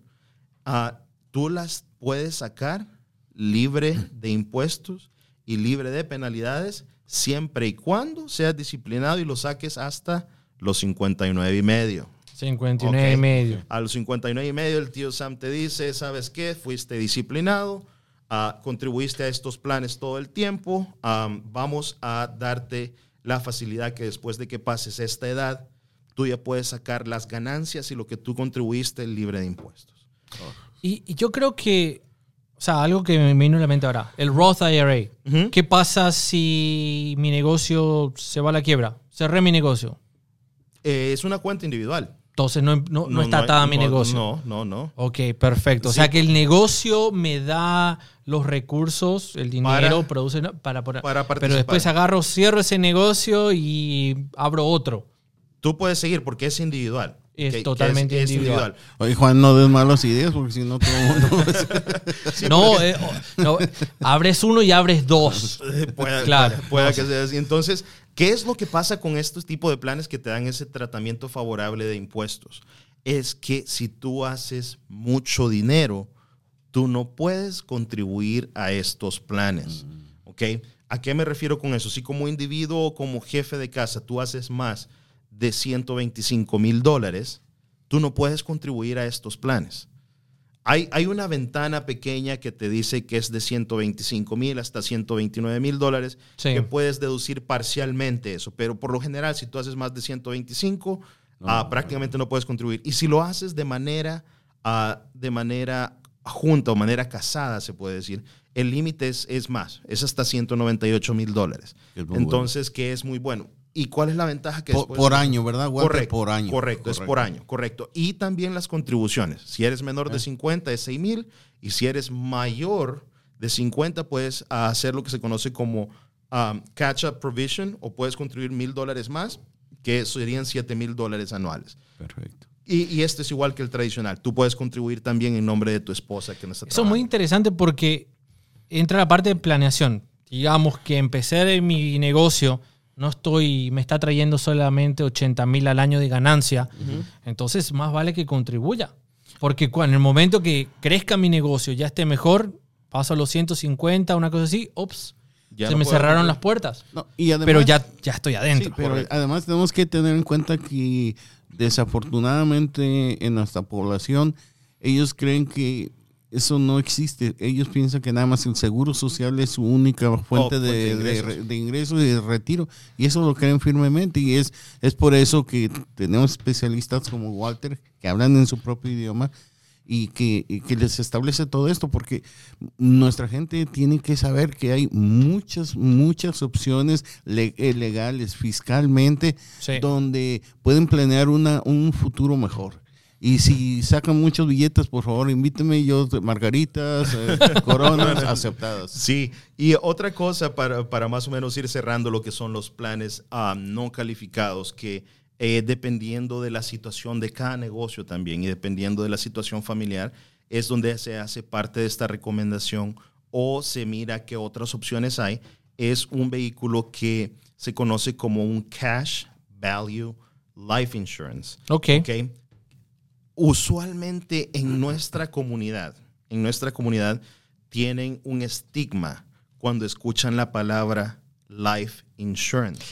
ah, tú las puedes sacar libre de impuestos y libre de penalidades siempre y cuando seas disciplinado y lo saques hasta los 59 y medio.
59 y
Ok.
medio.
A los 59 y medio el tío Sam te dice, ¿sabes qué? Fuiste disciplinado, ah, contribuiste a estos planes todo el tiempo, am, vamos a darte la facilidad que después de que pases esta edad, tú ya puedes sacar las ganancias y lo que tú contribuiste libre de impuestos.
Y, y yo creo que, o sea, algo que me vino a la mente ahora, el Roth IRA. ¿Qué pasa si mi negocio se va a la quiebra? Cerré mi negocio.
Eh, es una cuenta individual.
Entonces no, no, no está atada a mi negocio.
No, no, no.
Ok, perfecto. O
Sí.
sea que el negocio me da los recursos, el dinero,
Para-
produce para, para-
para
pero
participar.
después agarro, cierro ese negocio y abro otro.
Tú puedes seguir porque es individual.
Es
Que- que
totalmente individual.
Oye, Juan, no des malas ideas porque si no todo el mundo...
no, eh, no, abres uno y abres dos.
pueda,
Claro.
pueda- pueda que sea así. Entonces, ¿qué es lo que pasa con estos tipos de planes que te dan ese tratamiento favorable de impuestos? Es que si tú haces mucho dinero, tú no puedes contribuir a estos planes. ¿Ok? ¿A qué me refiero con eso? Si como individuo o como jefe de casa tú haces más de 125 mil dólares, tú no puedes contribuir a estos planes. Hay, hay una ventana pequeña que te dice que es de 125 mil hasta 129 mil dólares,
Sí.
que puedes deducir parcialmente eso, pero por lo general si tú haces más de 125, ah, prácticamente no puedes contribuir. Y si lo haces de manera, ah, de manera junta o manera casada, se puede decir, el límite es, es más, es hasta 198 mil dólares. Entonces, que es muy bueno. ¿Y cuál es la ventaja que
por, por año, ¿verdad? Walter?
Correcto,
por año.
Correcto, es por año, correcto. Y también las contribuciones. Si eres menor de 50 es 6 mil y si eres mayor de 50 puedes ah, hacer lo que se conoce como um, catch-up provision o puedes contribuir mil dólares más, que serían 7 mil dólares anuales.
Perfecto.
Y, y esto es igual que el tradicional. Tú puedes contribuir también en nombre de tu esposa que no está
Eso es muy interesante porque entra la parte de planeación. Digamos que empecé en mi negocio, no estoy, me está trayendo solamente 80 mil al año de ganancia, entonces más vale que contribuya. Porque en el momento que crezca mi negocio, ya esté mejor, paso a los 150, una cosa así, ups,
Ya
se
no
me cerraron las puertas.
No, y además,
Pero ya, ya estoy adentro.
Sí, pero
Correcto.
además tenemos que tener en cuenta que desafortunadamente en nuestra población ellos creen que eso no existe. Ellos piensan que nada más el seguro social es su única fuente,
fuente
de,
ingresos.
re- de ingresos y de retiro. Y eso lo creen firmemente. Y es, es por eso que tenemos especialistas como Walter que hablan en su propio idioma y que, y que les establece todo esto, porque nuestra gente tiene que saber que hay muchas, muchas opciones le- eh, legales, fiscalmente,
Sí.
donde pueden planear una, un futuro mejor. Y si sacan muchos billetes, por favor, invíteme yo, margaritas, eh, coronas aceptadas.
Sí, y otra cosa para, para más o menos ir cerrando lo que son los planes ah, no calificados, que eh, dependiendo de la situación de cada negocio también y dependiendo de la situación familiar, es donde se hace parte de esta recomendación o se mira qué otras opciones hay. Es un vehículo que se conoce como un Cash Value Life Insurance.
Ok.
¿ok? Usualmente en nuestra comunidad, en nuestra comunidad tienen un estigma cuando escuchan la palabra life insurance.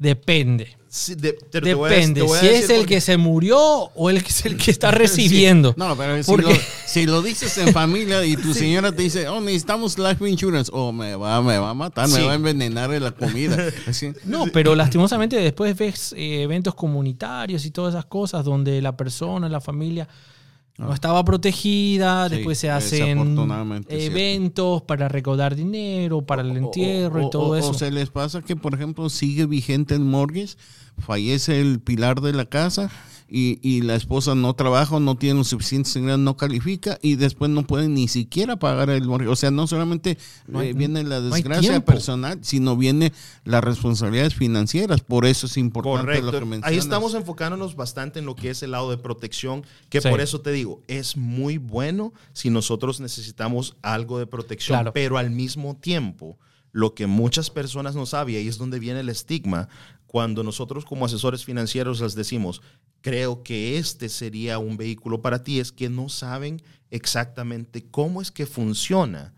Depende.
Sí, de- pero te voy a-
Depende.
te voy a
Si es el que se murió o el que es el que está recibiendo.
No, pero si lo, si lo dices en familia y tu señora te dice, oh, necesitamos life insurance, oh, me va, me va a matar,
Sí.
me va a envenenar en la comida. Así,
No, pero lastimosamente después ves eh, eventos comunitarios y todas esas cosas donde la persona, la familia no estaba protegida,
Sí,
después se hacen
desafortunadamente es cierto.
eventos para recaudar dinero, para el entierro
O-
y todo
o-
eso.
O se les pasa que, por ejemplo, sigue vigente el mortgage, fallece el pilar de la casa y, y la esposa no trabaja, no tiene los suficientes ingresos, no califica y después no pueden ni siquiera pagar el mortgage. O sea, no solamente
hay-
eh, viene la
no
desgracia personal, sino viene las responsabilidades financieras. Por eso es importante lo que mencionas.
Ahí estamos enfocándonos bastante en lo que es el lado de protección, que
Sí.
por eso te digo, es muy bueno si nosotros necesitamos algo de protección,
Claro.
pero al mismo tiempo, lo que muchas personas no saben, y ahí es donde viene el estigma, cuando nosotros como asesores financieros les decimos, creo que este sería un vehículo para ti, es que no saben exactamente cómo es que funciona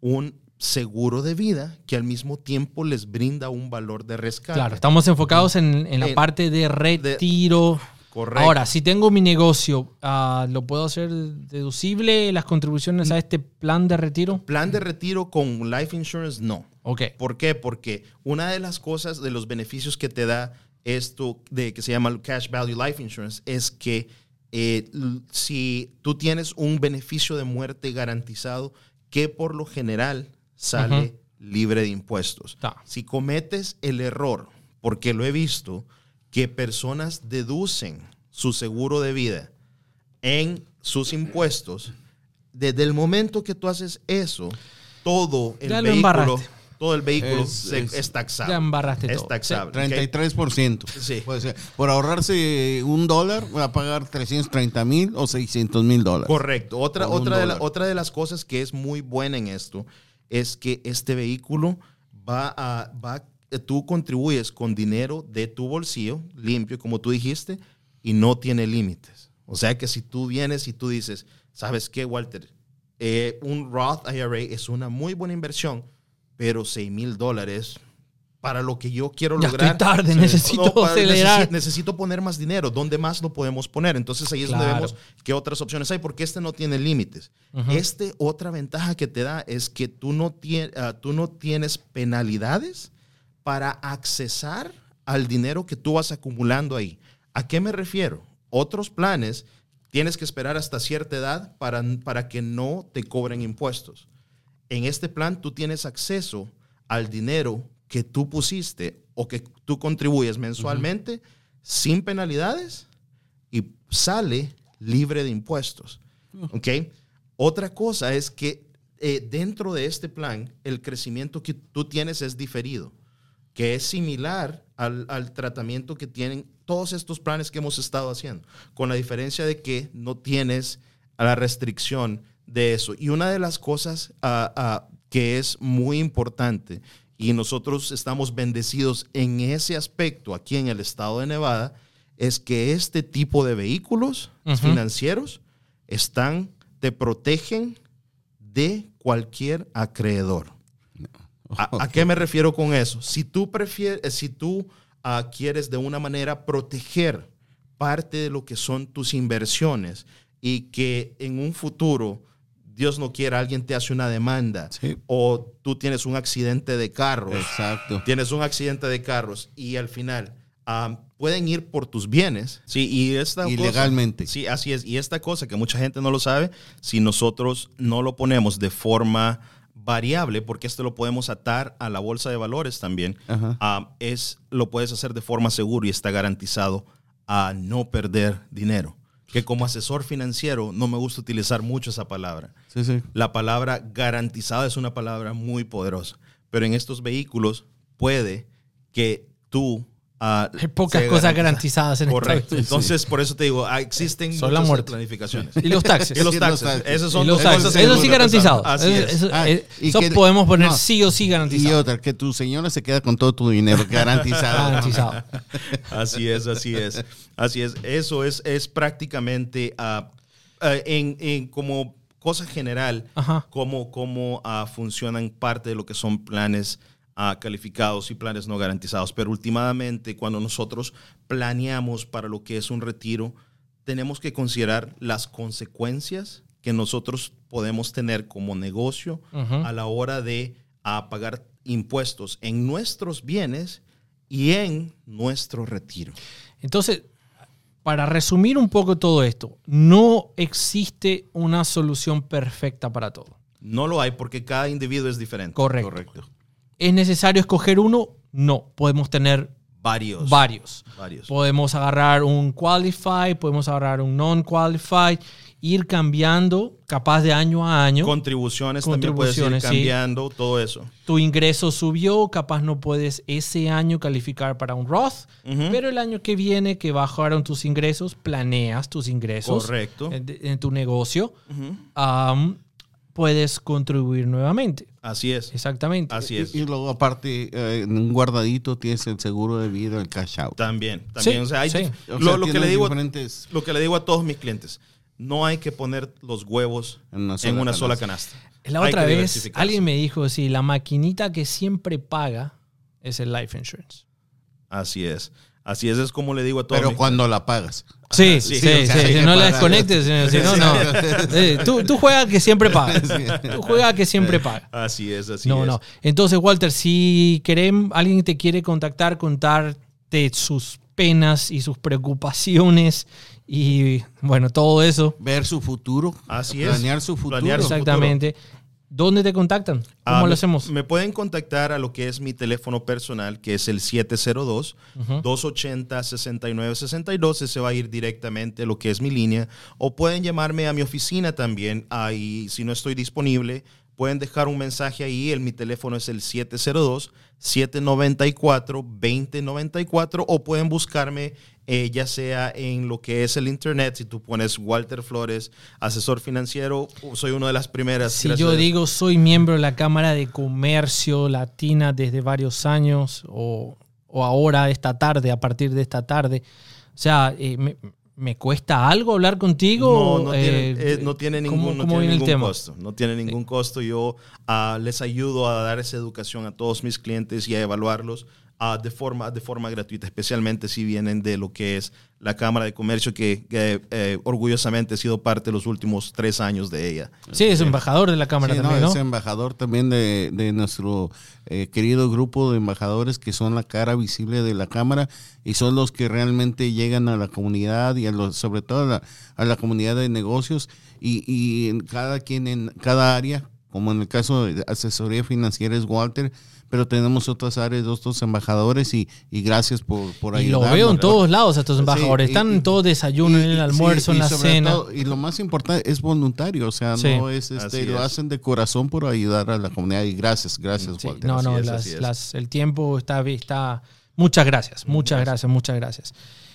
un seguro de vida que al mismo tiempo les brinda un valor de rescate.
Claro, estamos enfocados en, en la
En-
parte de retiro.
Correcto.
Ahora, si tengo mi negocio, ah, ¿lo puedo hacer deducible las contribuciones a este plan de retiro?
Plan de retiro con life insurance, no.
Ok.
¿Por qué? Porque una de las cosas, de los beneficios que te da esto de que se llama el Cash Value Life Insurance es que eh, si tú tienes un beneficio de muerte garantizado que por lo general sale libre de impuestos.
Ta.
Si cometes el error, porque lo he visto, que personas deducen su seguro de vida en sus impuestos, desde el momento que tú haces eso, todo el
Ya
vehículo, todo el vehículo
Es-
se-
es-
es, taxado.
Ya embarraste
es
todo.
taxable. ¿ok?
33%.
Sí.
Puede ser. Por ahorrarse un dólar, va a pagar 330 mil o 600 mil dólares.
Correcto. Otra, otra, de la- otra de las cosas que es muy buena en esto es que este vehículo va a, va, eh, tú contribuyes con dinero de tu bolsillo, limpio, como tú dijiste, y no tiene límites. O sea que si tú vienes y tú dices, ¿sabes qué, Walter? Eh, un Roth IRA es una muy buena inversión, pero 6 mil dólares para lo que yo quiero
Ya
lograr.
estoy tarde, necesito
para-
acelerar.
necesi- necesito poner más dinero. ¿Dónde más lo podemos poner? Entonces ahí es donde
Claro.
vemos qué otras opciones hay, porque este no tiene límites. Este, otra ventaja que te da es que tú no, tie- ah, tú no tienes penalidades para accesar al dinero que tú vas acumulando ahí. ¿A qué me refiero? Otros planes tienes que esperar hasta cierta edad para, para que no te cobren impuestos. En este plan tú tienes acceso al dinero que tú pusiste o que tú contribuyes mensualmente sin penalidades y sale libre de impuestos. ¿Ok? Otra cosa es que eh, dentro de este plan el crecimiento que tú tienes es diferido, que es similar al, al tratamiento que tienen todos estos planes que hemos estado haciendo, con la diferencia de que no tienes la restricción de eso. Y una de las cosas ah, ah, que es muy importante, y nosotros estamos bendecidos en ese aspecto aquí en el estado de Nevada, es que este tipo de vehículos financieros están, te protegen de cualquier acreedor. ¿A, a qué me refiero con eso? Si tú prefieres, si tú ah, quieres de una manera proteger parte de lo que son tus inversiones y que en un futuro, Dios no quiera, alguien te hace una demanda
Sí.
o tú tienes un accidente de carros,
Exacto.
tienes un accidente de carros y al final ah, pueden ir por tus bienes. Sí, y esta cosa-
Ilegalmente.
sí, así es. Y esta cosa que mucha gente no lo sabe, si nosotros no lo ponemos de forma variable, porque esto lo podemos atar a la bolsa de valores también, ah, es lo puedes hacer de forma segura y está garantizado a no perder dinero. Que como asesor financiero no me gusta utilizar mucho esa palabra.
Sí, sí.
La palabra garantizada es una palabra muy poderosa, pero en estos vehículos puede que tú... ah,
Hay pocas cosas
garantizada.
garantizadas en esta
Correcto.
vida.
Entonces, por eso te digo, ah, existen
Son la muerte.
planificaciones.
Y los taxes.
Y los
Sí,
taxes. Esos
Y
son
los taxes.
cosas
Eso sí garantizado.
Así
Eso-
es.
Eso,
Ah,
eh,
y
eso
que-
podemos poner
no.
sí o sí
Y
garantizado.
otra, que tu señora se queda con todo tu dinero garantizado.
Garantizado.
Así es, así es. Así es. Eso es, es prácticamente ah, ah, en, en como cosa general,
Ajá.
cómo, cómo funcionan parte de lo que son planes ah, calificados y planes no garantizados. Pero últimamente, cuando nosotros planeamos para lo que es un retiro, tenemos que considerar las consecuencias que nosotros podemos tener como negocio a la hora de ah, pagar impuestos en nuestros bienes y en nuestro retiro.
Entonces, para resumir un poco todo esto, no existe una solución perfecta para todo.
No lo hay porque cada individuo es diferente.
Correcto.
Correcto.
¿Es necesario escoger uno? No, podemos tener
Varios.
varios.
Varios.
Podemos agarrar un qualified, podemos agarrar un non-qualified, ir cambiando capaz de año a año.
Contribuciones, también puedes ir
Contribuciones, sí.
cambiando, todo eso.
tu ingreso subió, capaz no puedes ese año calificar para un Roth, pero el año que viene que bajaron tus ingresos, planeas tus ingresos
Correcto.
en, en tu negocio, am, puedes contribuir nuevamente.
Así es.
Exactamente.
Así es.
Y, y luego, aparte, eh, en un guardadito tienes el seguro de vida, el cash out.
También, también.
Sí,
o sea, hay
sí.
dif-
O
lo,
sea,
lo que le digo, a-
diferentes-
lo que le digo a todos mis clientes, no hay que poner los huevos
En una
en
sola
una sola
canasta.
canasta.
La otra vez alguien me dijo, sí, la maquinita que siempre paga es el life insurance.
Así es. Así es, es como le digo a todos
Pero
mis-
cuando la pagas.
Sí,
sí,
sí,
sí, o sea,
si no la desconectes, si no, no. Eh, Tú, tú juegas que siempre paga. Tú juegas que siempre paga.
Así es, así
No,
es.
no. Entonces, Walter, si querem- alguien te quiere contactar, contarte sus penas y sus preocupaciones y, bueno, todo eso.
Ver su futuro.
Así es.
Planear su futuro.
Planear su
Exactamente. ¿Dónde te contactan? ¿Cómo
Ah,
lo hacemos?
Me pueden contactar a lo que es mi teléfono personal, que es el 702-280-6962. Ese va a ir directamente a lo que es mi línea. O pueden llamarme a mi oficina también. Ahí, si no estoy disponible, pueden dejar un mensaje ahí. El, mi teléfono es el 702-794-2094. O pueden buscarme eh, ya sea en lo que es el internet. Si tú pones Walter Flores, asesor financiero, soy una de las primeras.
Si yo
a
digo soy miembro de la Cámara de Comercio Latina desde varios años o, o ahora esta tarde, a partir de esta tarde, o sea, eh, me, me cuesta algo hablar contigo?
No, no tiene,
Eh,
eh, no tiene
¿cómo-
ningún, no
cómo
tiene
viene el
ningún
tema?
costo. No tiene ningún costo. Yo ah, les ayudo a dar esa educación a todos mis clientes y a evaluarlos ah, de, forma, de forma gratuita, especialmente si vienen de lo que es la Cámara de Comercio, que, que, eh, orgullosamente he sido parte de los últimos tres años de ella.
Sí, es embajador de la Cámara
Sí, no,
también, ¿no?
es embajador también de, de nuestro eh, querido grupo de embajadores que son la cara visible de la Cámara y son los que realmente llegan a la comunidad y a los, sobre todo a la, a la comunidad de negocios y, y en cada quien en cada área, como en el caso de asesoría financiera es Walter, pero tenemos otras áreas, otros embajadores y, y gracias por, por
Y lo
ayudarnos.
veo en todos lados a estos embajadores. Están
y-
en todo desayuno,
Y-
en el almuerzo,
sí,
en la cena.
todo- y lo más importante es voluntario, o sea,
Sí.
no es este, lo
es.
hacen de corazón por ayudar a la comunidad. Y gracias, gracias,
Sí,
Walter.
no, no,
es,
las-
así es.
las- el tiempo está, está... Muchas gracias, muchas gracias, muchas gracias.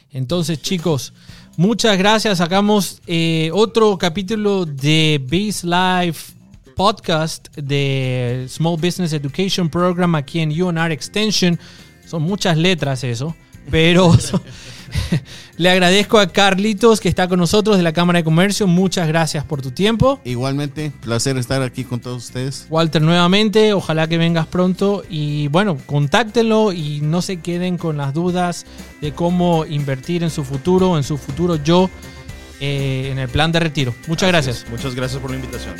Entonces, chicos, muchas gracias. Sacamos eh, otro capítulo de Biz Life Podcast de Small Business Education Program aquí en UNR Extension. Son muchas letras eso, pero le agradezco a Carlitos que está con nosotros de la Cámara de Comercio. Muchas gracias por tu tiempo.
Igualmente, placer estar aquí con todos ustedes.
Walter, nuevamente, ojalá que vengas pronto y bueno, contáctenlo y no se queden con las dudas de cómo invertir en su futuro, en su futuro yo, eh, en el plan de retiro. Muchas gracias.
Muchas gracias por la invitación.